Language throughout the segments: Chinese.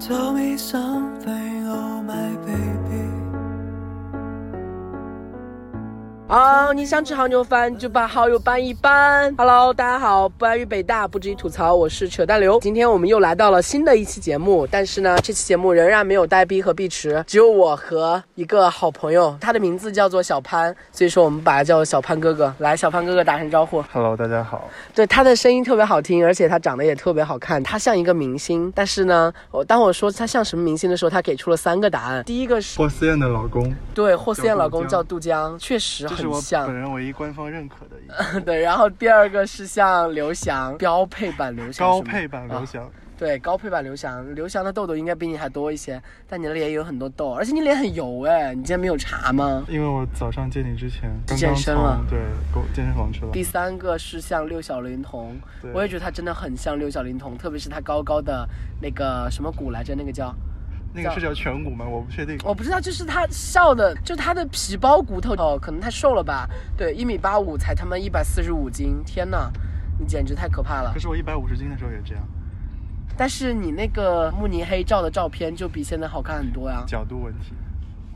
Tell me something, oh my baby. 啊、你想吃好牛饭就把好友搬一搬。Hello，大家好，不安于北大，不至于吐槽，我是扯淡刘。今天我们又来到了新的一期节目，但是呢，这期节目仍然没有呆逼和碧池，只有我和一个好朋友，他的名字叫做小潘，所以说我们把他叫小潘哥哥。来，小潘哥哥打声招呼。Hello，大家好。对，他的声音特别好听，而且他长得也特别好看，他像一个明星。但是呢，我当我说他像什么明星的时候，他给出了三个答案。第一个是霍思燕的老公，对霍思燕老公叫叫杜江，确实这是我很像本。人唯一官方认可的一个 对，然后第二个是像刘翔，标配版刘翔，高配版刘啊翔。对，高配版刘翔，刘翔的痘痘应该比你还多一些，但你的脸也有很多痘，而且你脸很油哎，你今天没有查吗？因为我早上见你之前刚健身了对健身房去了。第三个是像六小龄童，我也觉得他真的很像六小龄童，特别是他高高的那个什么骨来着，那个叫。那个是叫颧骨吗？我不确定。我不知道，就是他笑的，就他的皮包骨头哦，可能太瘦了吧？对，一米八五才他妈一百四十五斤，天呐，你简直太可怕了可。是我一百五十斤的时候也这样，但是你那个慕尼黑照的照片就比现在好看很多呀。角度问题。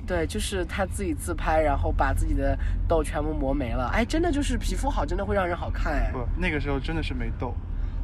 对，就是他自己自拍，然后把自己的痘全部磨没了。哎，真的就是皮肤好，真的会让人好看哎。不，那个时候真的是没痘。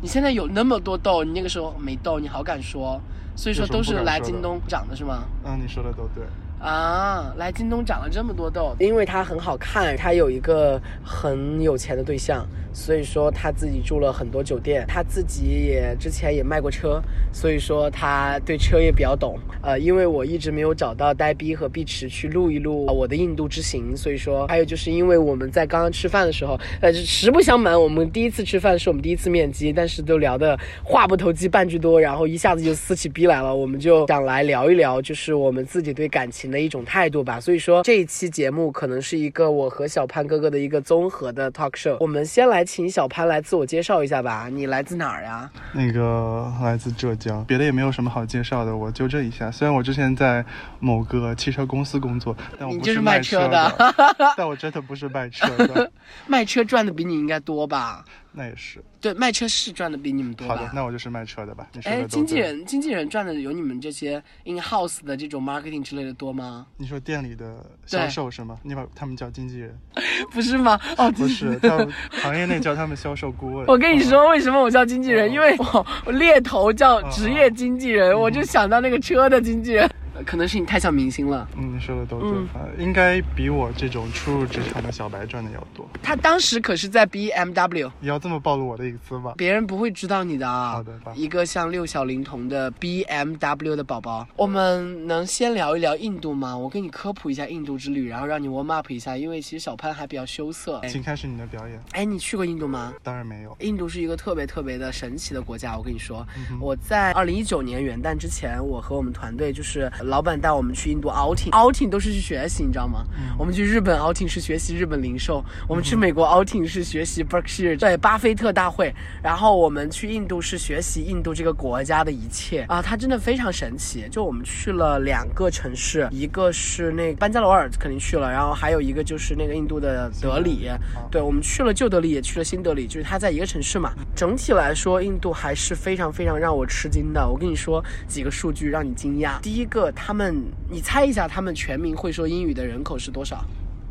你现在有那么多痘，你那个时候没痘，你好敢说？所以说都是来京东涨的是吗？嗯，你说的都对。啊，来京东长了这么多痘，因为他很好看，他有一个很有钱的对象，所以说他自己住了很多酒店，他自己也之前也卖过车，所以说他对车也比较懂。呃，因为我一直没有找到呆逼和碧池去录一录我的印度之行，所以说还有就是因为我们在刚刚吃饭的时候，呃，实不相瞒，我们第一次吃饭是我们第一次面基，但是都聊的话不投机半句多，然后一下子就撕起逼来了，我们就想来聊一聊，就是我们自己对感情的一种态度吧。所以说这一期节目可能是一个我和小潘哥哥的一个综合的 talk show。我们先来请小潘来自我介绍一下吧，你来自哪儿呀？那个来自浙江，别的也没有什么好介绍的，我纠正一下。虽然我之前在某个汽车公司工作，但我不是卖卖车的的，但我真的不是卖车的。卖车赚的比你应该多吧？那也是。对，卖车是赚的比你们多吧？好的，那我就是卖车的吧。哎。经纪人，经纪人赚的有你们这些 in house 的这种 marketing 之类的多吗？你说店里的销售是吗？你把他们叫经纪人，不是吗？哦，不是，他们行业内叫他们销售顾问。我跟你说，为什么我叫经纪人？哦因为我我猎头叫职业经纪人，嗯我就想到那个车的经纪人。呃可能是你太像明星了。嗯，你说的都对，嗯啊应该比我这种初入职场的小白赚的要多。他当时可是在 BMW，你要这么暴露我的隐私吗？别人不会知道你的啊。好的吧一个像六小龄童的 BMW 的宝宝，我们能先聊一聊印度吗？我给你科普一下印度之旅，然后让你 warm up 一下，因为其实小潘还比较羞涩。哎请开始你的表演。哎，你去过印度吗？当然没有。印度是一个特别特别的神奇的国家，我跟你说，嗯我在二零一九年元旦之前，我和我们团队就是老板带我们去印度 outing，outing 都是去学习，你知道吗？嗯我们去日本 outing 是学习日本零售，我们去美国 outing 是学习 Berkshire 对巴菲特大会，然后我们去印度是学习印度这个国家的一切啊，它真的非常神奇。就我们去了两个城市，一个是那个班加罗尔肯定去了，然后还有一个就是那个印度的德里，对，我们去了旧德里，也去了新德里，就是它在一个城市嘛。整体来说，印度还是非常非常让我吃惊的。我跟你说几个数据让你惊讶。第一个，他们，你猜一下，他们全民会说英语的人口是多少？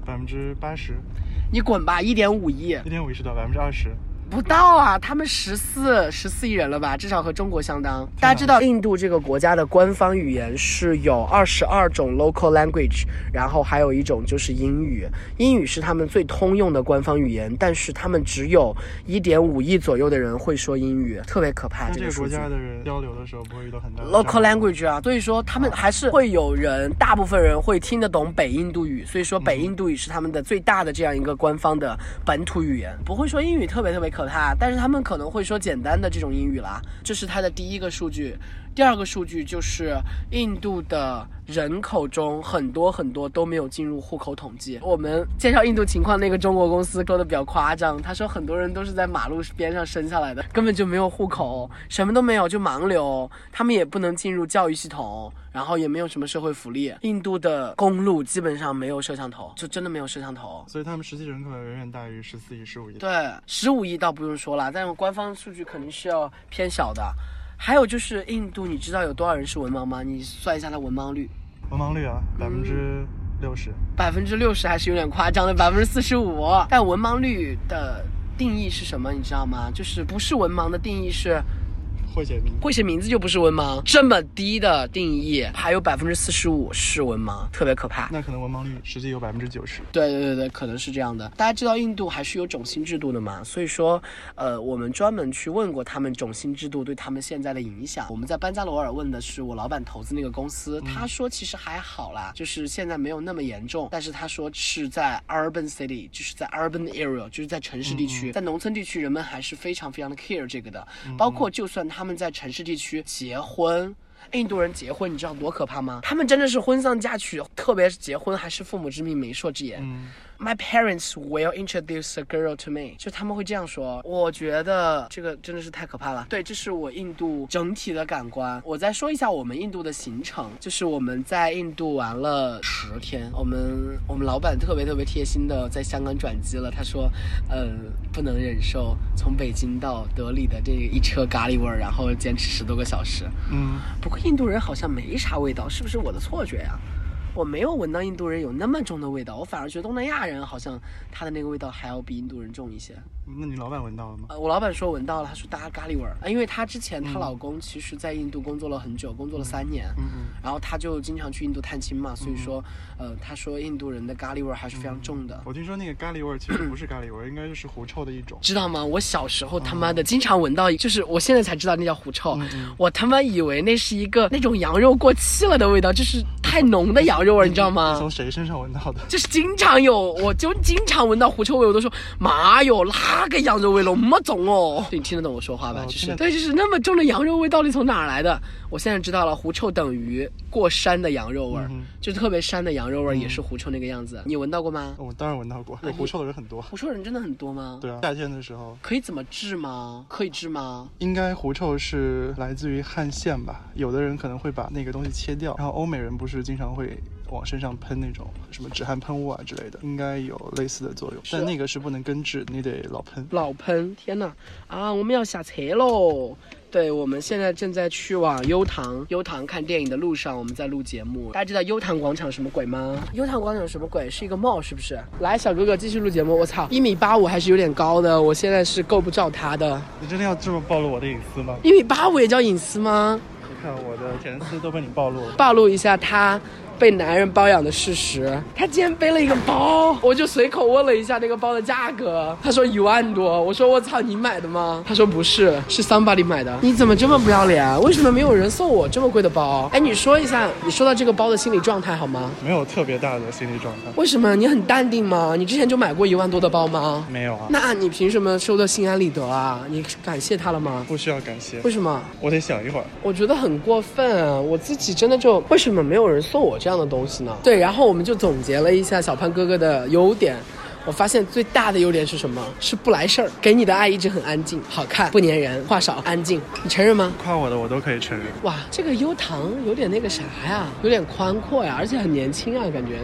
百分之八十，你滚吧，一点五亿，一点五亿是多少？百分之二十。不到啊，他们十四十四亿人了吧，至少和中国相当。大家知道，印度这个国家的官方语言是有二十二种 local language，然后还有一种就是英语。英语是他们最通用的官方语言，但是他们只有一点五亿左右的人会说英语，特别可怕。这个国。家的人交流的时候不会遇到很大 local language 啊，所以说他们还是会有人，大部分人会听得懂北印度语，所以说北印度语是他们的最大的这样一个官方的本土语言，不会说英语特别特别可他，但是他们可能会说简单的这种英语啦，这是他的第一个数据。第二个数据就是印度的人口中很多很多都没有进入户口统计。我们介绍印度情况那个中国公司说的比较夸张，他说很多人都是在马路边上生下来的，根本就没有户口，什么都没有，就盲流，他们也不能进入教育系统，然后也没有什么社会福利。印度的公路基本上没有摄像头，就真的没有摄像头。所以他们实际人口要远远大于十四亿、十五亿。对，十五亿倒不用说了，但是官方数据肯定是要偏小的。还有就是印度，你知道有多少人是文盲吗？你算一下它文盲率，文盲率啊，百分之六十。百分之六十还是有点夸张的，百分之四十五。但文盲率的定义是什么？你知道吗？就是不是文盲的定义是会写名字。会写名字就不是文盲，这么低的定义，还有百分之四十五是文盲，特别可怕。那可能文盲率实际有百分之九十。对对对对，可能是这样的。大家知道印度还是有种姓制度的嘛？所以说，呃，我们专门去问过他们种姓制度对他们现在的影响。我们在班加罗尔问的是我老板投资那个公司，他说其实还好啦，就是现在没有那么严重。但是他说是在 urban city，就是在 urban area，就是在城市地区，在农村地区人们还是非常非常的 care 这个的。包括就算他他们在城市地区结婚。印度人结婚，你知道多可怕吗？他们真的是婚丧嫁娶，特别是结婚还是父母之命，媒妁之言。My parents will introduce a girl to me，就他们会这样说。我觉得这个真的是太可怕了。对，这是我印度整体的感官。我再说一下我们印度的行程，就是我们在印度玩了十天。我们我们老板特别特别贴心的在香港转机了，他说，呃，不能忍受从北京到德里的这一车咖喱味儿，然后坚持十多个小时。嗯，不过印度人好像没啥味道，是不是我的错觉呀？我没有闻到印度人有那么重的味道，我反而觉得东南亚人好像他的那个味道还要比印度人重一些。那你老板闻到了吗？呃，我老板说闻到了，他说大家咖喱味儿，呃因为她之前她老公其实在印度工作了很久，工作了三年，嗯嗯。然后她就经常去印度探亲嘛，所以说，呃，他说印度人的咖喱味儿还是非常重的。我听说那个咖喱味儿其实不是咖喱味儿，应该就是狐臭的一种。知道吗？我小时候他妈的经常闻到，就是我现在才知道那叫狐臭，我他妈以为那是一个那种羊肉过期了的味道，就是太浓的羊肉味儿，你知道吗？从谁身上闻到的？就是经常有，我就经常闻到狐臭味，我都说妈哟，哪个羊肉味那么重哦？你听得懂我说话吧？就是哦对，就是那么重的羊肉味到底从哪儿来的？我现在知道了，狐臭等于过山的羊肉味儿，嗯就是特别膻的羊肉味儿也是狐臭那个样子。你闻到过吗？我当然闻到过，有狐臭的人很多。狐臭人真的很多吗？对啊，夏天的时候，可以怎么治吗？可以治吗？应该狐臭是来自于汗腺吧？有的人可能会把那个东西切掉，然后欧美人不是经常会往身上喷那种什么止汗喷雾啊之类的，应该有类似的作用，但那个是不能根治，你得老喷。老喷，天呐！啊，我们要下车喽！对，我们现在正在去往优唐，优唐看电影的路上，我们在录节目。大家知道优唐广场什么鬼吗？优唐广场什么鬼？是一个 mall 是不是？来，小哥哥继续录节目。我操，一米八五还是有点高的，我现在是够不着他的。你真的要这么暴露我的隐私吗？一米八五也叫隐私吗？你看我的前司都被你暴露了。暴露一下他被男人包养的事实。他竟然背了一个包，我就随口问了一下那个包的价格，他说一万多。我说我操，你买的吗？他说不是，是 somebody 买的。你怎么这么不要脸？啊为什么没有人送我这么贵的包？哎，你说一下你收到这个包的心理状态好吗？没有特别大的心理状态，为什么你很淡定吗？你之前就买过一万多的包吗？没有啊，那你凭什么收的心安理得啊？你感谢他了吗？不需要感谢，为什么？我得想一会儿。我觉得很过分啊！我自己真的就为什么没有人送我这样样的东西呢？对，然后我们就总结了一下小潘哥哥的优点。我发现最大的优点是什么？是不来事儿，给你的爱一直很安静、好看、不粘人、话少、安静。你承认吗？夸我的我都可以承认。哇，这个优唐有点那个啥呀，有点宽阔呀，而且很年轻啊，感觉。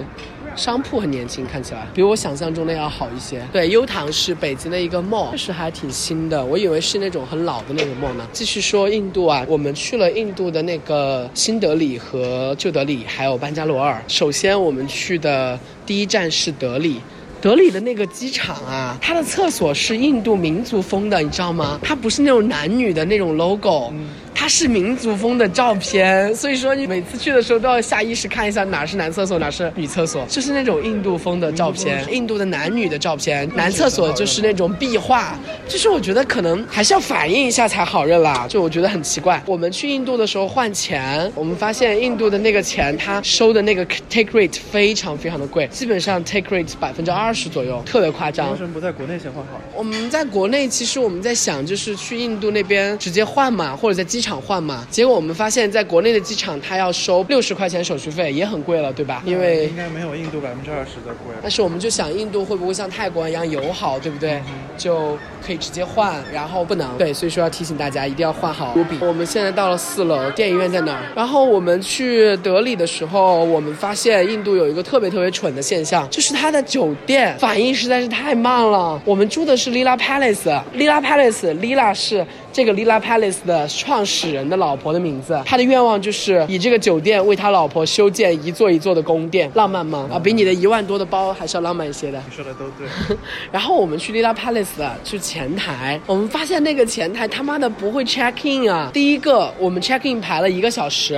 商铺很年轻，看起来比我想象中的要好一些。对，优唐是北京的一个 mall，确实还挺新的，我以为是那种很老的那种 mall 呢。继续说印度啊，我们去了印度的那个新德里和旧德里，还有班加罗尔。首先我们去的第一站是德里。德里的那个机场啊，它的厕所是印度民族风的，你知道吗？它不是那种男女的那种 logo，、它是民族风的照片，所以说你每次去的时候都要下意识看一下哪是男厕所，哪是女厕所，就是那种印度风的照片，印度的男女的照片，男厕所就是那种壁画，就是我觉得可能还是要反映一下才好认啦，就我觉得很奇怪。我们去印度的时候换钱，我们发现印度的那个钱，他收的那个 take rate 非常非常的贵，基本上 take rate 百分之二十左右，特别夸张为。什么不在国内先换好？我们在国内，其实我们在想，就是去印度那边直接换嘛，或者在机场换嘛。结果我们发现，在国内的机场，它要收六十块钱手续费，也很贵了，对吧？因为应该没有印度百分之二十的贵。但是我们就想，印度会不会像泰国一样友好，对不对？就可以直接换，然后不能对，所以说要提醒大家一定要换好卢比。我们现在到了四楼，电影院在哪儿？然后我们去德里的时候，我们发现印度有一个特别特别蠢的现象，就是它的酒店反应实在是太慢了。我们住的是 Lila Palace，Lila Palace，Lila 是这个 Lila Palace 的创始人的老婆的名字。他的愿望就是以这个酒店为他老婆修建一座一座的宫殿，浪漫吗？啊，比你的一万多的包还是要浪漫一些的。你说的都对。然后我们去 Lila Palace 去前台，我们发现那个前台他妈的不会 check in 啊！第一个，我们 check in 排了一个小时；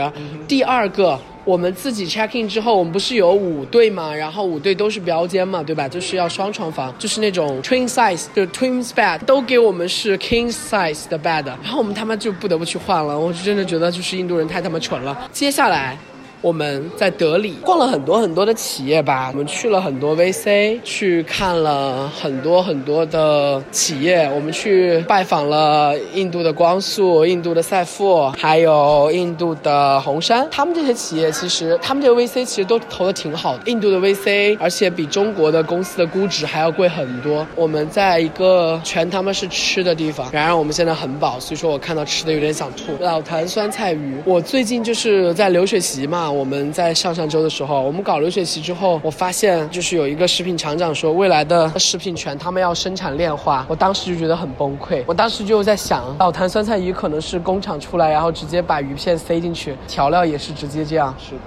第二个。我们自己 check in 之后，我们不是有五对嘛？然后五对都是标间嘛，对吧？就是要双床房，就是那种 twin size，的 twins bed，都给我们是 king size 的 bed，然后我们他妈就不得不去换了。我是真的觉得就是印度人太他妈蠢了。接下来。我们在德里逛了很多很多的企业吧，我们去了很多 VC，去看了很多很多的企业，我们去拜访了印度的光速、印度的赛富，还有印度的红杉。他们这些企业其实，他们这个 VC 其实都投的挺好的。印度的 VC，而且比中国的公司的估值还要贵很多。我们在一个全他妈是吃的地方，然而我们现在很饱，所以说我看到吃的有点想吐。老坛酸菜鱼，我最近就是在流水席嘛。我们在上上周的时候，我们搞流水席之后，我发现就是有一个食品厂长说，未来的食品全他们要生产炼化，我当时就觉得很崩溃。我当时就在想，老坛酸菜鱼可能是工厂出来，然后直接把鱼片塞进去，调料也是直接这样。是的。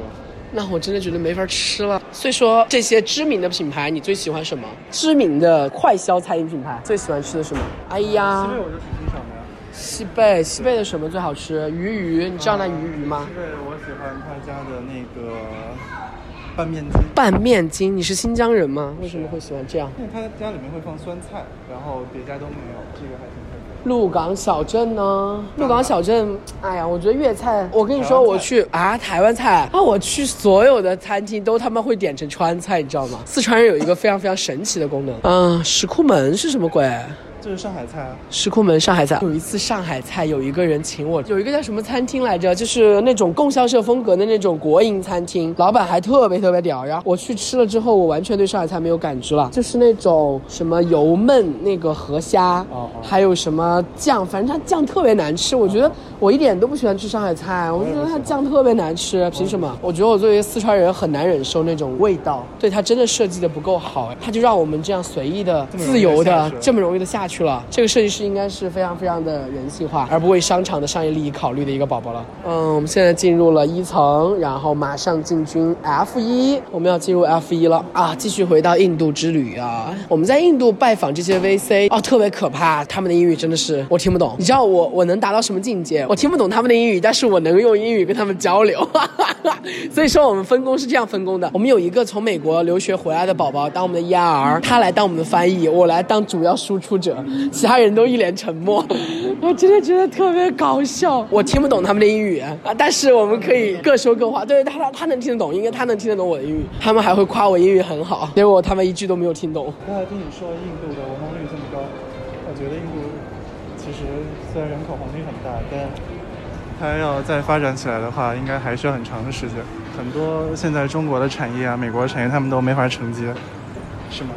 那我真的觉得没法吃了。所以说，这些知名的品牌，你最喜欢什么？知名的快消餐饮品牌，最喜欢吃的什么？哎呀。西贝，西贝的什么最好吃？鱼鱼，你知道那鱼鱼吗？西贝，我喜欢他家的那个拌面筋。拌面筋，你是新疆人吗？为什么会喜欢这样？因为他家里面会放酸菜，然后别家都没有，这个还挺特别。鹿港小镇呢？鹿港小镇，哎呀，我觉得粤菜，我跟你说，我去 啊，台湾菜啊，我去所有的餐厅都他妈会点成川菜，你知道吗？四川人有一个非常非常神奇的功能。嗯，石库门是什么鬼？就是上海菜啊，石库门上海菜。有一次上海菜，有一个人请我，有一个叫什么餐厅来着，就是那种供销社风格的那种国营餐厅，老板还特别特别屌。然后我去吃了之后，我完全对上海菜没有感知了，就是那种什么油焖那个河虾，还有什么酱，反正它酱特别难吃。我觉得我一点都不喜欢吃上海菜，我觉得它酱特别难吃，凭什么？我觉得我作为四川人很难忍受那种味道，对它真的设计的不够好，它就让我们这样随意的、自由的、这么容易的下去。去了，这个设计师应该是非常非常的人性化，而不为商场的商业利益考虑的一个宝宝了。嗯，我们现在进入了一层，然后马上进军 F 一，我们要进入 F 一了啊！继续回到印度之旅啊！我们在印度拜访这些 VC 哦，特别可怕，他们的英语真的是我听不懂。你知道我我能达到什么境界？我听不懂他们的英语，但是我能用英语跟他们交流。所以说我们分工是这样分工的，我们有一个从美国留学回来的宝宝当我们的 ER，他来当我们的翻译，我来当主要输出者。其他人都一脸沉默，我真的觉得特别搞笑。我听不懂他们的英语啊，但是我们可以各说各话。对他，他他能听得懂，应该他能听得懂我的英语。他们还会夸我英语很好，结果他们一句都没有听懂。刚才听你说印度的文盲率这么高，我觉得印度其实虽然人口红利很大，但它要再发展起来的话，应该还需要很长的时间。很多现在中国的产业啊，美国的产业，他们都没法承接，是吗？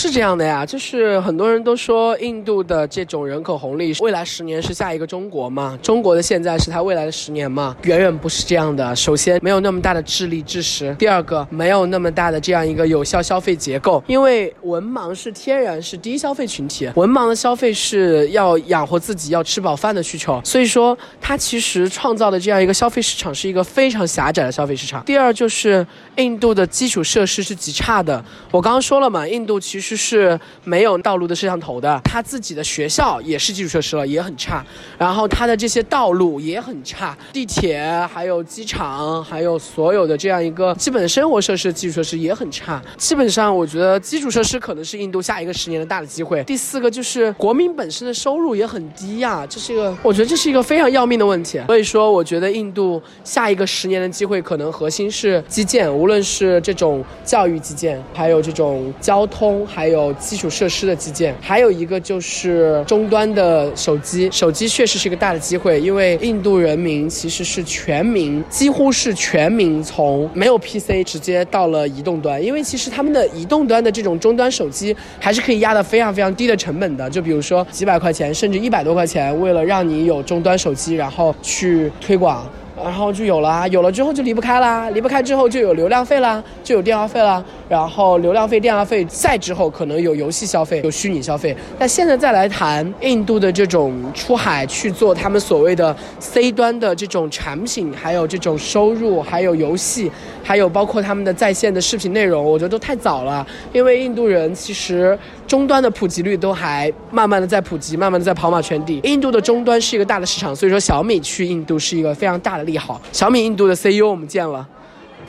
是这样的呀，就是很多人都说印度的这种人口红利，未来十年是下一个中国嘛？中国的现在是它未来的十年嘛？远远不是这样的。首先，没有那么大的智力知识；第二个，没有那么大的这样一个有效消费结构。因为文盲是天然是低消费群体，文盲的消费是要养活自己、要吃饱饭的需求，所以说它其实创造的这样一个消费市场是一个非常狭窄的消费市场。第二就是印度的基础设施是极差的。我刚刚说了嘛，印度。其实就是没有道路的摄像头的，他自己的学校也是基础设施了，也很差。然后他的这些道路也很差，地铁还有机场，还有所有的这样一个基本的生活设施基础设施也很差。基本上，我觉得基础设施可能是印度下一个十年的大的机会。第四个就是国民本身的收入也很低呀，这是一个我觉得这是一个非常要命的问题。所以说，我觉得印度下一个十年的机会可能核心是基建，无论是这种教育基建，还有这种交通。还还有基础设施的基建，还有一个就是终端的手机。手机确实是一个大的机会，因为印度人民其实是全民，几乎是全民从没有 PC 直接到了移动端。因为其实他们的移动端的这种终端手机还是可以压得非常非常低的成本的，就比如说几百块钱，甚至一百多块钱，为了让你有终端手机，然后去推广。然后就有了，有了之后就离不开啦，离不开之后就有流量费啦，就有电话费啦，然后流量费、电话费，再之后可能有游戏消费、有虚拟消费。那现在再来谈印度的这种出海去做他们所谓的 C 端的这种产品，还有这种收入，还有游戏，还有包括他们的在线的视频内容，我觉得都太早了。因为印度人其实终端的普及率都还慢慢的在普及，慢慢的在跑马圈地。印度的终端是一个大的市场，所以说小米去印度是一个非常大的利好。小米印度的 CEO 我们见了，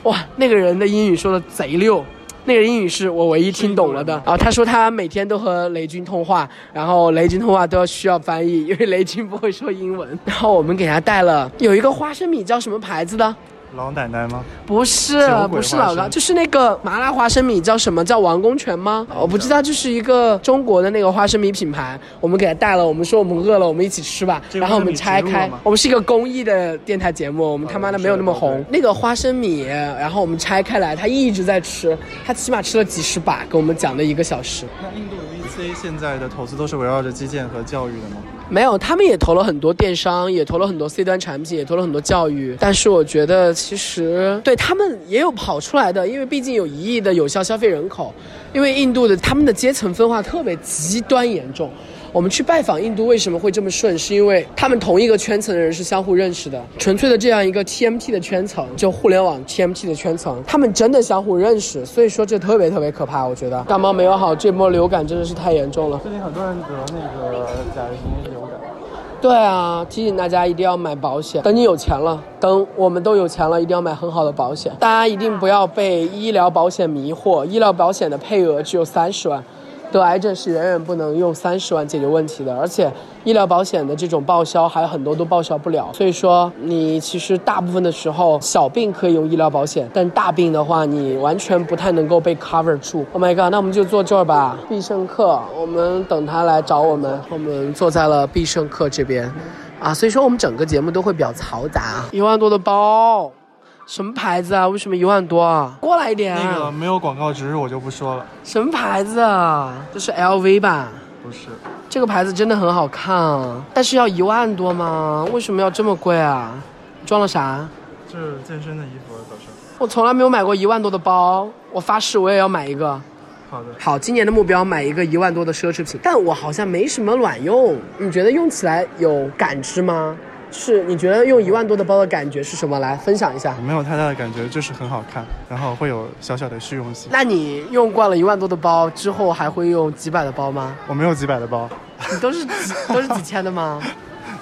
哇，那个人的英语说的贼溜。那个英语是我唯一听懂了的。然后他说他每天都和雷军通话，然后雷军通话都要需要翻译，因为雷军不会说英文。然后我们给他带了有一个花生米叫什么牌子的？老奶奶吗？不是，不是老高，就是那个麻辣花生米叫什么？叫王公权吗？我不知道，就是一个中国的那个花生米品牌。我们给他带了，我们说我们饿了，我们一起吃吧。然后我们拆开，我们是一个公益的电台节目，我们他妈的没有那么红。那个花生米，然后我们拆开来，他一直在吃，他起码吃了几十把，跟我们讲了一个小时。那印度 VC 现在的投资都是围绕着基建和教育的吗？没有，他们也投了很多电商，也投了很多 C 端产品，也投了很多教育。但是我觉得，其实对他们也有跑出来的，因为毕竟有一亿的有效消费人口。因为印度的他们的阶层分化特别极端严重。我们去拜访印度为什么会这么顺？是因为他们同一个圈层的人是相互认识的，纯粹的这样一个 TMT 的圈层，就互联网 TMT 的圈层，他们真的相互认识，所以说这特别特别可怕。我觉得感冒没有好，这波流感真的是太严重了。最近很多人得那个甲型流。对啊，提醒大家一定要买保险。等你有钱了，等我们都有钱了，一定要买很好的保险。大家一定不要被医疗保险迷惑，医疗保险的配额只有三十万。得癌症是远远不能用三十万解决问题的，而且医疗保险的这种报销还有很多都报销不了。所以说，你其实大部分的时候小病可以用医疗保险，但大病的话，你完全不太能够被 cover 住。Oh my god，那我们就坐这儿吧。必胜客，我们等他来找我们，我们坐在了必胜客这边，啊，所以说我们整个节目都会比较嘈杂。一万多的包。什么牌子啊？为什么一万多啊？过来一点。那个没有广告植入，我就不说了。什么牌子啊？这是 LV 吧？不是。这个牌子真的很好看，啊但是要一万多吗？为什么要这么贵啊？装了啥？这是健身的衣服，早上。我从来没有买过一万多的包，我发誓我也要买一个。好的。好，今年的目标买一个一万多的奢侈品，但我好像没什么卵用。你觉得用起来有感知吗？是，你觉得用一万多的包的感觉是什么？来分享一下。没有太大的感觉，就是很好看，然后会有小小的虚荣心。那你用惯了一万多的包之后，还会用几百的包吗？我没有几百的包，都是都是几千的吗？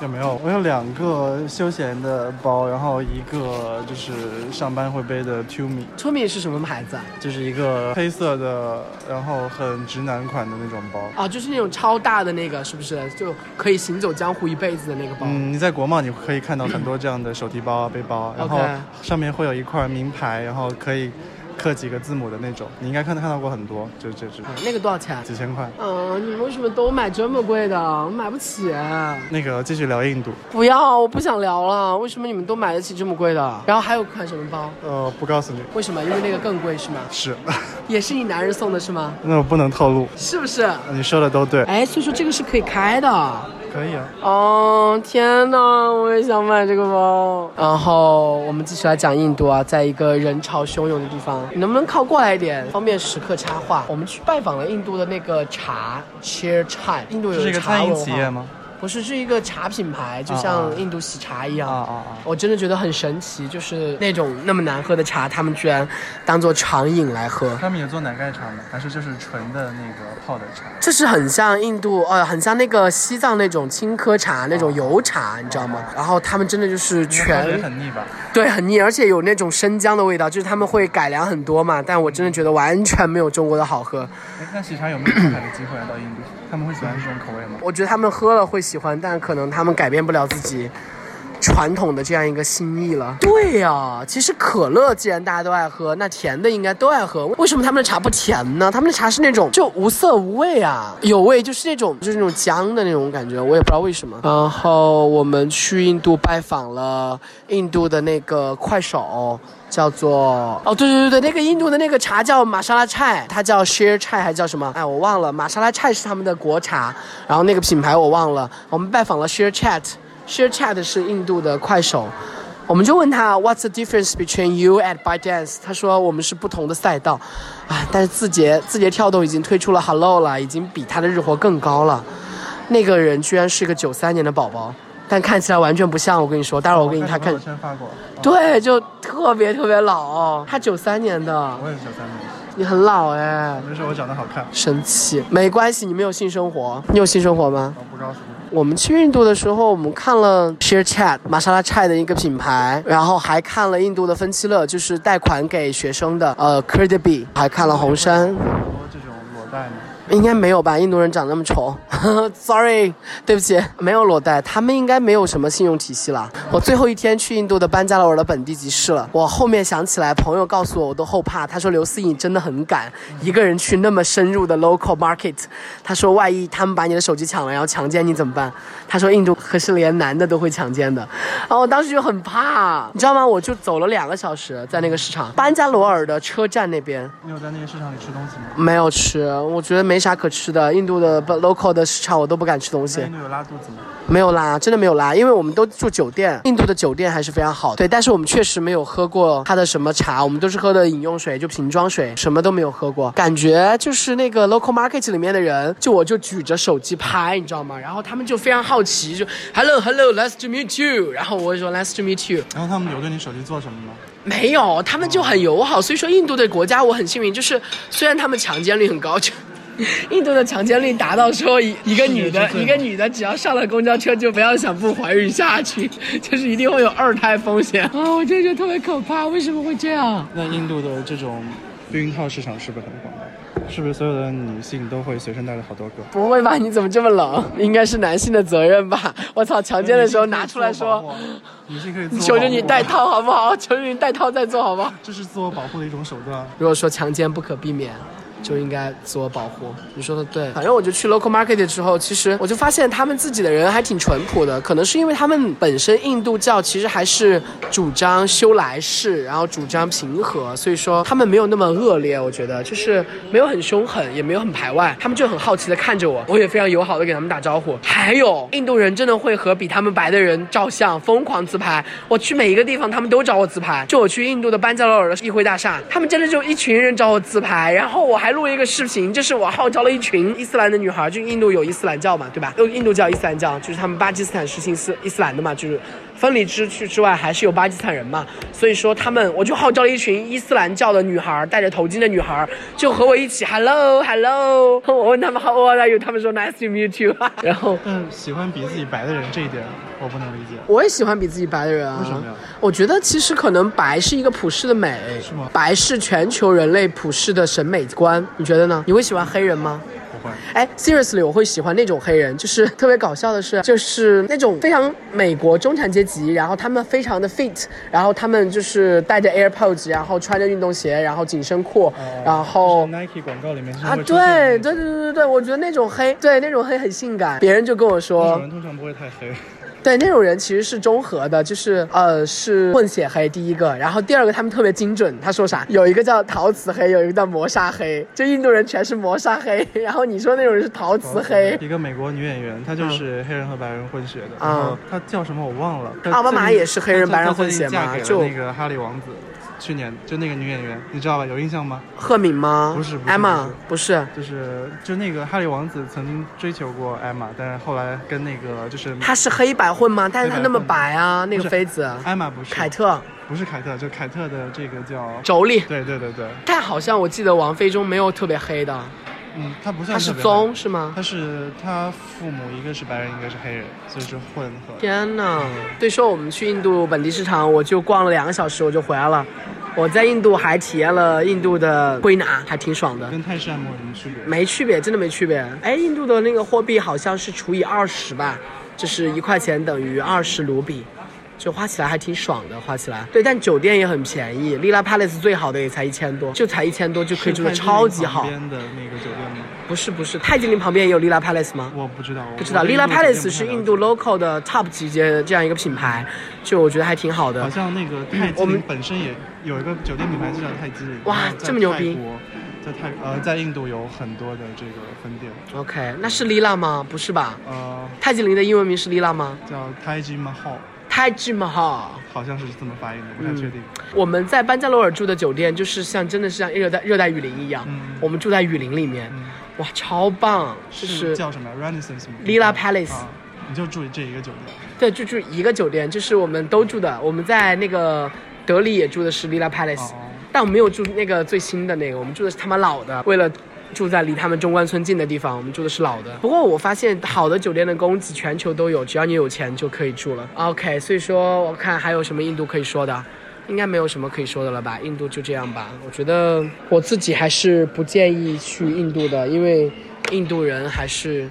也没有，我有两个休闲的包，然后一个就是上班会背的 Tumi。Tumi 是什么牌子？就是一个黑色的，然后很直男款的那种包。啊，就是那种超大的那个，是不是就可以行走江湖一辈子的那个包？嗯，你在国贸你可以看到很多这样的手提包啊、背包，然后上面会有一块名牌，然后可以。刻几个字母的那种，你应该看到看到过很多，就是这只。那个多少钱？几千块。嗯，你们为什么都买这么贵的？我买不起。那个继续聊印度。不要，我不想聊了。为什么你们都买得起这么贵的？然后还有款什么包？呃，不告诉你。为什么？因为那个更贵是吗？是。也是你男人送的是吗？那我不能透露。是不是？你说的都对。哎，所以说这个是可以开的。可以啊！哦天哪，我也想买这个包。然后我们继续来讲印度啊，在一个人潮汹涌的地方，你能不能靠过来一点，方便时刻插话？我们去拜访了印度的那个茶 Chair Chai，印度有一个餐饮企业吗？不是，是一个茶品牌，就像印度喜茶一样。啊啊啊！我真的觉得很神奇，就是那种那么难喝的茶，他们居然当做长饮来喝。他们也做奶盖茶吗？还是就是纯的那个泡的茶？这是很像印度，呃，很像那个西藏那种青稞茶那种油茶，你知道吗？然后他们真的就是全很腻吧？对，很腻，而且有那种生姜的味道，就是他们会改良很多嘛。但我真的觉得完全没有中国的好喝。那喜茶有没有出海的机会来到印度？他们会喜欢这种口味吗？我觉得他们喝了会喜欢，但可能他们改变不了自己传统的这样一个心意了。对呀，其实可乐既然大家都爱喝，那甜的应该都爱喝。为什么他们的茶不甜呢？他们的茶是那种就无色无味啊，有味就是那种就是那种姜的那种感觉，我也不知道为什么。然后我们去印度拜访了印度的那个快手。叫做哦，对对对对，那个印度的那个茶叫玛莎拉菜，它叫 Share 菜还叫什么？哎，我忘了。玛莎拉菜是他们的国茶，然后那个品牌我忘了。我们拜访了 Share Chat，Share Chat 是印度的快手，我们就问他 What's the difference between you and ByteDance？他说我们是不同的赛道，啊，但是字节字节跳动已经推出了 Hello 了，已经比他的日活更高了。那个人居然是个九三年的宝宝，但看起来完全不像。我跟你说，待会儿我给你他看对，就特别特别老。他九三年的，我也是九三年，你很老哎，没事我长得好看，生气。没关系，你没有性生活，你有性生活吗？我不告诉你。我们去印度的时候，我们看了 Share Chat 玛莎拉 Chai 的一个品牌，然后还看了印度的分期乐，就是贷款给学生的，呃 credib 还看了红杉。应该没有吧？印度人长那么丑，sorry，对不起，没有裸贷，他们应该没有什么信用体系了。我最后一天去印度的班加罗尔的本地集市了，我后面想起来，朋友告诉我，我都后怕。他说刘思颖真的很敢，一个人去那么深入的 local market。他说万一他们把你的手机抢了，然后强奸你怎么办？他说印度可是连男的都会强奸的。然后我当时就很怕，你知道吗？我就走了两个小时在那个市场，班加罗尔的车站那边。你有在那个市场里吃东西吗？没有吃，我觉得没啥可吃的。印度的不 local 的市场我都不敢吃东西在印，度有拉肚子吗？没有拉，真的没有拉，因为我们都住酒店，印度的酒店还是非常好的。对，但是我们确实没有喝过它的什么茶，我们都是喝的饮用水，就瓶装水，什么都没有喝过。感觉就是那个 local market 里面的人，就我就举着手机拍，你知道吗？然后他们就非常好奇，就 hello hello nice to meet you，然后我就说 nice to meet you，然后他们有对你手机做什么吗？没有，他们就很友好。所以说，印度的国家我很幸运，就是虽然他们强奸率很高，就 印度的强奸率达到说一一个女的一个女的只要上了公交车就不要想不怀孕下去，就是一定会有二胎风险啊！我真的觉得特别可怕，为什么会这样？那印度的这种避孕套市场是不是很广？是不是所有的女性都会随身带着好多个？不会吧？你怎么这么冷？应该是男性的责任吧？我操！强奸的时候拿出来说，女性可以求求你带套好不好？求求你带套再做好不好？这是自我保护的一种手段。如果说强奸不可避免，就应该自我保护。你说的对，反正我就去 local market 的时候，其实我就发现他们自己的人还挺淳朴的，可能是因为他们本身印度教其实还是主张修来世，然后主张平和，所以说他们没有那么恶劣，我觉得就是没有很凶狠，也没有很排外，他们就很好奇的看着我，我也非常友好的给他们打招呼。还有印度人真的会和比他们白的人照相，疯狂自拍。我去每一个地方，他们都找我自拍。就我去印度的班加罗尔的议会大厦，他们真的就一群人找我自拍，然后我还 录一个视频，就是我号召了一群伊斯兰的女孩，就印度有伊斯兰教嘛，对吧？印度教、伊斯兰教，就是他们巴基斯坦实行斯伊斯兰的嘛，就是分离之去之外，还是有巴基斯坦人嘛，所以说他们，我就号召了一群伊斯兰教的女孩，戴着头巾的女孩，就和我一起 hello hello，我问他们 how old are you，他们说 nice to meet you，然后嗯喜欢比自己白的人这一点我不能理解。我也喜欢比自己白的人啊。为什么呀我觉得其实可能白是一个普世的美，是吗白是全球人类普世的审美观，你觉得呢？你会喜欢黑人吗？哎，seriously，我会喜欢那种黑人，就是特别搞笑的是，就是那种非常美国中产阶级，然后他们非常的 fit，然后他们就是戴着 AirPods，然后穿着运动鞋，然后紧身裤，然后 Nike 广告里面经啊，对对对对对对，我觉得那种黑，对那种黑很性感，别人就跟我说通常不会太黑。对，那种人其实是中和的，就是呃是混血黑，第一个，然后第二个他们特别精准，他说啥？有一个叫陶瓷黑，有一个叫磨砂黑，就印度人全是磨砂黑，然后你说那种人是陶瓷黑。一个美国女演员，她就是黑人和白人混血的，嗯然后她叫什么我忘了。奥巴马也是黑人白人混血嘛就那个哈利王子，去年就那个女演员，你知道吧？有印象吗？赫敏吗？不是不是 Emma 不是，就是就那个哈利王子曾经追求过艾玛，但是后来跟那个就是他是黑白混吗？但是他那么白啊，那个妃子，艾玛不是凯，特、不是凯特，就凯特的这个叫妯娌。对对对对，但好像我记得王妃中没有特别黑的，嗯，他不算他是棕是吗？他是他父母一个是白人，一个是黑人，所以是混合。天呐！所以说我们去印度本地市场，我就逛了两个小时，我就回来了。我在印度还体验了印度的推拿，还挺爽的。跟泰式按摩有什么区别？没区别，真的没区别。哎，印度的那个货币好像是除以二十吧，就是一块钱等于二十卢比，就花起来还挺爽的，花起来。对，但酒店也很便宜，Lila Palace 最好的也才一千多，就才一千多就可以住的超级好边的那个酒店吗？不是不是，泰姬陵旁边也有 Lila Palace 吗？我不知道，不知道我对，Lila 印度酒店 Palace 是印度 local 的 top 级别的这样一个品牌，就我觉得还挺好的好。像那个泰姬我们陵本身也有一个酒店品牌就叫泰姬陵。哇这么牛逼在泰呃在印度有很多的这个分店，OK，那是 Lila 吗？不是吧？呃泰姬陵的英文名是 Lila 吗？叫 Taj Mahal。Taj Mahal。好像是这么发音的，不太确定。我们在班加罗尔住的酒店，就是像真的是像热带热带雨林一样，嗯我们住在雨林里面，嗯哇，超棒！就是叫什么 Renaissance 吗 Lila Palace 啊，你就住这一个酒店。对，就住一个酒店，就是我们都住的。我们在那个德里也住的是 Lila Palace，、哦但我们没有住那个最新的那个，我们住的是他妈老的。为了住在离他们中关村近的地方，我们住的是老的。不过我发现好的酒店的供给全球都有，只要你有钱就可以住了。OK，所以说我看还有什么印度可以说的。应该没有什么可以说的了吧？印度就这样吧。我觉得我自己还是不建议去印度的，因为印度人还是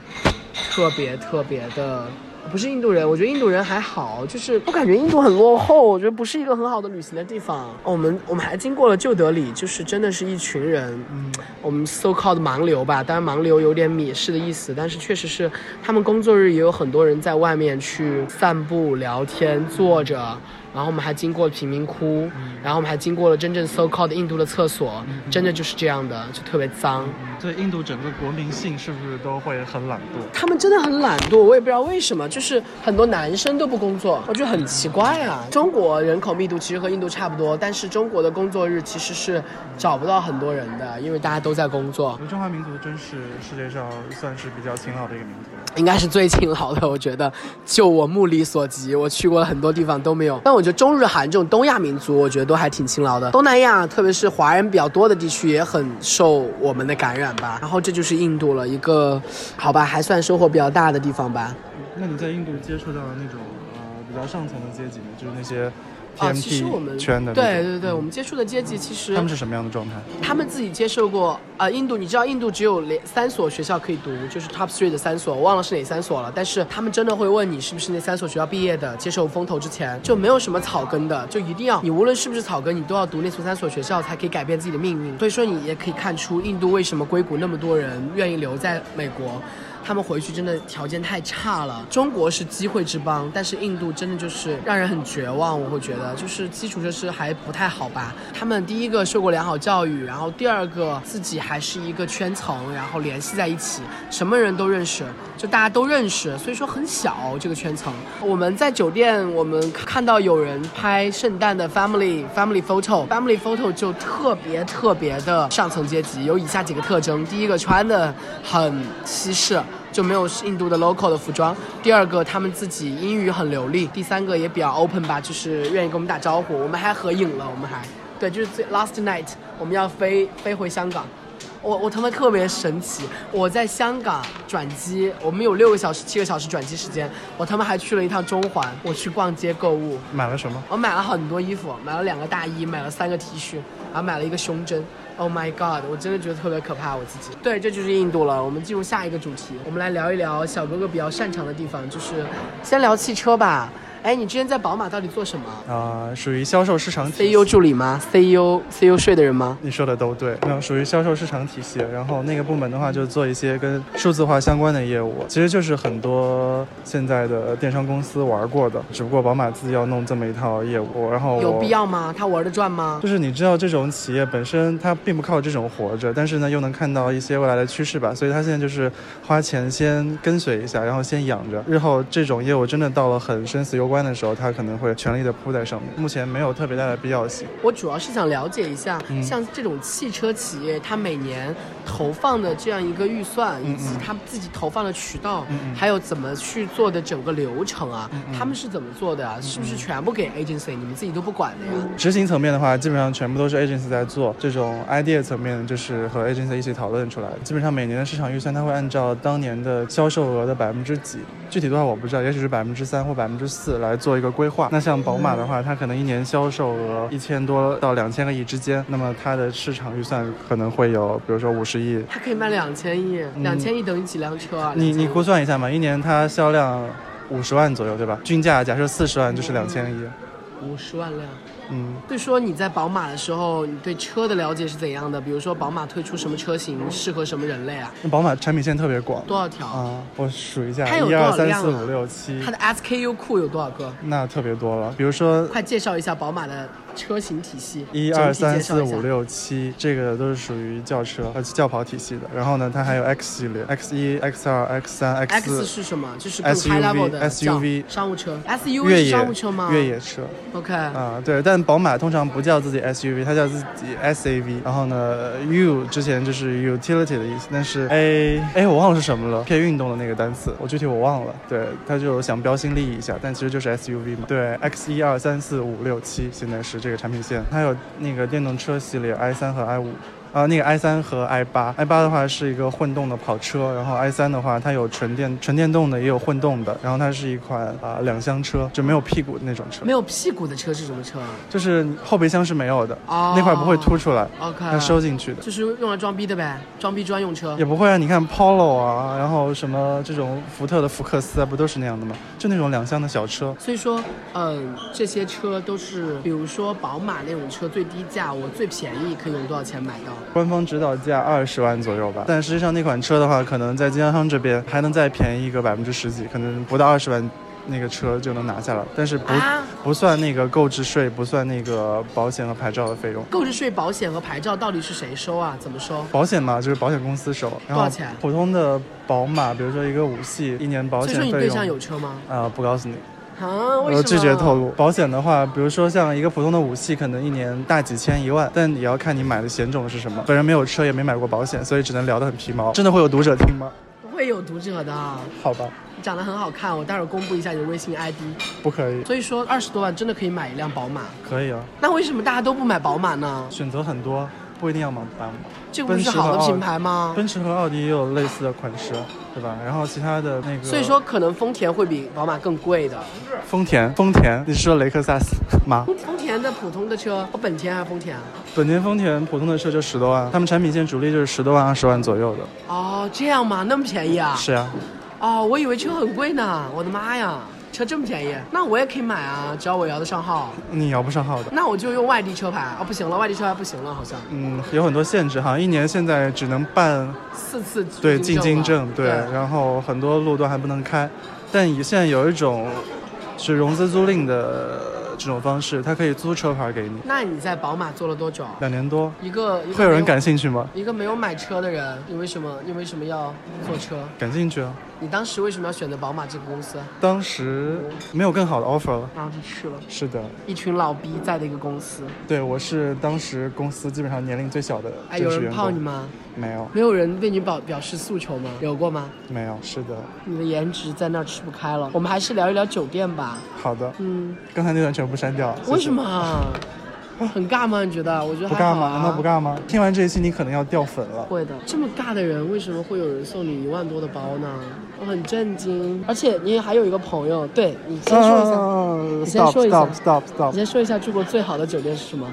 特别特别的。不是印度人，我觉得印度人还好，就是我感觉印度很落后，我觉得不是一个很好的旅行的地方。我们我们还经过了旧德里，就是真的是一群人，嗯，我们 so called 盲流吧，当然盲流有点蔑视的意思，但是确实是他们工作日也有很多人在外面去散步、聊天、坐着，然后我们还经过贫民窟，然后我们还经过了真正 so called 印度的厕所，真的就是这样的，就特别脏。所以印度整个国民性是不是都会很懒惰？他们真的很懒惰，我也不知道为什么，就是很多男生都不工作，我觉得很奇怪啊。中国人口密度其实和印度差不多，但是中国的工作日其实是找不到很多人的，因为大家都在工作中华民族真是世界上算是比较勤劳的一个民族。应该是最勤劳的，我觉得。就我目力所及，我去过了很多地方都没有。但我我觉得中日韩这种东亚民族，我觉得都还挺勤劳的。东南亚，特别是华人比较多的地区，也很受我们的感染吧。然后这就是印度了，一个好吧，还算收获比较大的地方吧。那你在印度接触到的那种呃比较上层的阶级？就是那些啊，其实我们对对对，我们接触的阶级其实他们是什么样的状态？他们自己接受过啊、印度你知道印度只有连三所学校可以读，就是 top three 的三所，我忘了是哪三所了。但是他们真的会问你是不是那三所学校毕业的，接受风投之前就没有什么草根的，就一定要你无论是不是草根，你都要读那所三所学校才可以改变自己的命运。所以说你也可以看出印度为什么硅谷那么多人愿意留在美国。他们回去真的条件太差了。中国是机会之邦，但是印度真的就是让人很绝望。我会觉得就是基础设施还不太好吧。他们第一个受过良好教育，然后第二个自己还是一个圈层，然后联系在一起，什么人都认识，就大家都认识，所以说很小这个圈层。我们在酒店，我们看到有人拍圣诞的 family family photo，family photo 就特别特别的上层阶级，有以下几个特征：第一个穿的很西式。就没有印度的 local 的服装。第二个，他们自己英语很流利。第三个也比较 open 吧，就是愿意跟我们打招呼。我们还合影了，我们还对，就是最 last night 我们要飞飞回香港。我我他妈特别神奇，我在香港转机，我们有六个小时、七个小时转机时间，我他妈还去了一趟中环，我去逛街购物，买了什么？我买了很多衣服，买了两个大衣，买了三个 T 恤，然后买了一个胸针。Oh my god！我真的觉得特别可怕，我自己。对，这就是印度了。我们进入下一个主题，我们来聊一聊小哥哥比较擅长的地方，就是先聊汽车吧。哎，你之前在宝马到底做什么啊、属于销售市场体系。？CEO 助理吗？CEO CEO 税的人吗？你说的都对，那属于销售市场体系。然后那个部门的话，就做一些跟数字化相关的业务，其实就是很多现在的电商公司玩过的，只不过宝马自己要弄这么一套业务，然后有必要吗？他玩得转吗？就是你知道这种企业本身它并不靠这种活着，但是呢又能看到一些未来的趋势吧，所以它现在就是花钱先跟随一下，然后先养着，日后这种业务真的到了很生死攸关的时候，他可能会全力的扑在上面。目前没有特别大的必要性。我主要是想了解一下，嗯像这种汽车企业，它每年投放的这样一个预算，以及他们自己投放的渠道，还有怎么去做的整个流程啊，他们是怎么做的啊？是不是全部给 agency，你们自己都不管的呀？执行层面的话，基本上全部都是 agency 在做。这种 idea 层面就是和 agency 一起讨论出来的。基本上每年的市场预算，它会按照当年的销售额的百分之几，具体多少我不知道，也许是百分之三或百分之四来做一个规划。那像宝马的话，它可能一年销售额一千多到两千个亿之间，那么它的市场预算可能会有，比如说五十亿。它可以卖两千亿，两千亿等于几辆车啊？你你估算一下嘛，一年它销量五十万左右，对吧？均价假设四十万就是两千亿。五十万辆，嗯，所以说你在宝马的时候，你对车的了解是怎样的？比如说宝马推出什么车型适合什么人类啊？那宝马产品线特别广多少条？啊，我数一下，它有多少一二三辆啊四五六七它，的 SKU 库有多少个？那特别多了。比如说快介绍一下宝马的车型体系。一二三四五。六七，这个都是属于轿车，呃，轿跑体系的。然后呢，它还有 X 系列，X 一、X 二、X 三、X 四是什么？就是 SUV high level 的 SUV 叫商务车。SUV 越是野商务车吗？越野车 OK，、啊，对。但宝马通常不叫自己 SUV，它叫自己 SAV。然后呢，U 之前就是 utility 的意思，但是 A 哎我忘了是什么了，偏运动的那个单词，我具体我忘了。对，它就想标新立异一下，但其实就是 SUV 嘛。对，X 一二三四五六七现在是这个产品线，它有那个电动车系列 i 三和 i 五。啊，那个 i 三和 i 八，i 八的话是一个混动的跑车，然后 i 三的话它有纯电纯电动的，也有混动的，然后它是一款啊、两厢车，就没有屁股的那种车没，有屁股的车是什么车啊就是后备箱是没有的，哦那块不会凸出来，？OK，它收进去的。就是用来装逼的呗，装逼专用车也。不会啊，你看 Polo 啊，然后什么这种福特的福克斯啊，不都是那样的吗？就那种两厢的小车。所以说，嗯，这些车都是，比如说宝马那种车最低价，我最便宜可以用多少钱买到？官方指导价二十万左右吧，但实际上那款车的话，可能在经销商这边还能再便宜个百分之十几，可能不到二十万，那个车就能拿下了。但是不、啊不算那个购置税，不算那个保险和牌照的费用。购置税、保险和牌照到底是谁收啊？怎么收？保险嘛，就是保险公司收。然后多少钱普通的宝马，比如说一个五系，一年保所以说你对象用。有车吗？啊、不告诉你，啊，为什么？我拒绝透。露。保险的话，比如说像一个普通的五系，可能一年大几千一万，但也要看你买的险种是什么。本人没有车，也没买过保险，所以只能聊得很皮毛。真的会有读者听吗？不会有读者的，好吧，你长得很好看，我待会儿公布一下你的微信 ID。不可以，所以说二十多万真的可以买一辆宝马，可以啊，那为什么大家都不买宝马呢？选择很多，不一定要买宝马。这个不是好的品牌吗？奔驰和奥迪也有类似的款式，对吧？然后其他的那个，所以说可能丰田会比宝马更贵的。丰田，丰田，你是说雷克萨斯吗？丰田的普通的车，哦本田还是丰田啊？本田、丰田普通的车就十多万，他们产品线主力就是十多万、二十万左右的。哦，这样吗？那么便宜啊？是呀、哦，我以为车很贵呢。我的妈呀，车这么便宜，那我也可以买啊，只要我摇得上号。你摇不上号的。那我就用外地车牌哦，不行了，外地车牌不行了，好像嗯，有很多限制，好像一年现在只能办四次对进京证，对，对，然后很多路段还不能开。但以现在有一种是融资租赁的这种方式，他可以租车牌给你，那你在宝马做了多久？两年多。一个会有人感兴趣吗？一个没有买车的人，你为什么你为什么要坐车？感兴趣啊！你当时为什么要选择宝马这个公司？当时没有更好的 offer 了。然后就去了，是的，一群老逼在的一个公司。对我是当时公司基本上年龄最小的哎，有人。泡你吗？没有，没有人为你表表示诉求吗？有过吗？没有，是的。你的颜值在那儿吃不开了。我们还是聊一聊酒店吧。好的，嗯，刚才那段全部删掉。为什么？啊？很尬吗？你觉得？我觉得不尬吗？难道不？尬吗？听完这一期，你可能要掉粉了。会的。这么尬的人，为什么会有人送你一万多的包呢？我很震惊。而且你还有一个朋友，对你先说一下，嗯先说一下 stop stop 你 stop 你。先说一下住过最好的酒店是什么？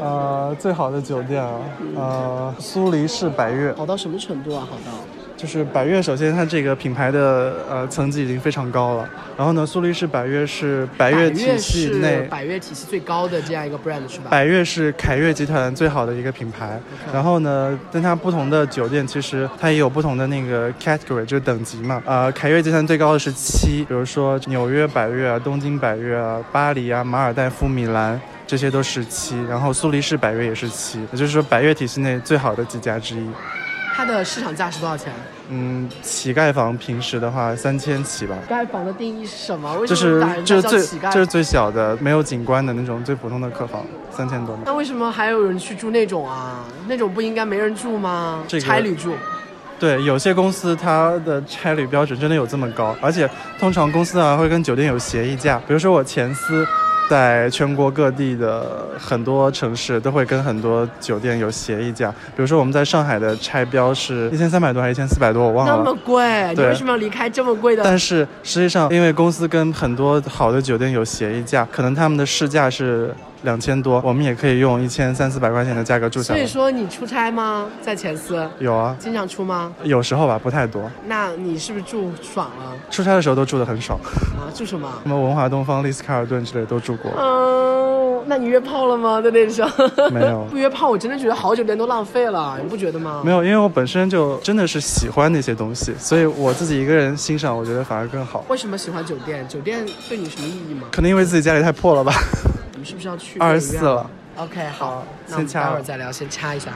呃，最好的酒店啊，呃，苏黎世百悦，好到什么程度啊？好到就是百悦，首先它这个品牌的呃层级已经非常高了。然后呢，苏黎世百悦是百悦体系内，百悦体系最高的这样一个 brand 是吧？百悦是凯悦集团最好的一个品牌。然后呢，但它不同的酒店其实它也有不同的那个 category，就是等级嘛。呃，凯悦集团最高的是七，比如说纽约百悦啊、东京百悦啊、巴黎啊、马尔代夫、米兰。这些都是七，然后苏黎世百悦也是七，也就是说百悦体系内最好的几家之一。它的市场价是多少钱？嗯，乞丐房平时的话三千起吧，乞丐房的定义是什么？为什就是么打人就是最？就是最小的没有景观的那种最普通的客房，三千多。那为什么还有人去住那种啊？那种不应该没人住吗？这个差旅住。对，有些公司它的差旅标准真的有这么高，而且通常公司啊会跟酒店有协议价，比如说我前司。在全国各地的很多城市都会跟很多酒店有协议价，比如说我们在上海的拆标是一千三百多还是一千四百多，我忘了那么。贵，你为什么要离开这么贵的？但是实际上，因为公司跟很多好的酒店有协议价，可能他们的市价是两千多我们也可以用一千三四百块钱的价格住下所以说你出差吗？在前司？有啊。经常出吗？有时候吧不太多。那你是不是住爽了？出差的时候都住的很爽啊住什么？什么文华东方丽思卡尔顿之类都住过。嗯那你约炮了吗？在那里没有 不约炮我真的觉得好酒店都浪费了你不觉得吗？没有因为我本身就真的是喜欢那些东西所以我自己一个人欣赏我觉得反而更好。为什么喜欢酒店？酒店对你什么意义吗？可能因为自己家里太破了吧。是不是要去？二十四了。OK，好，那我们待会儿再聊，先掐一下。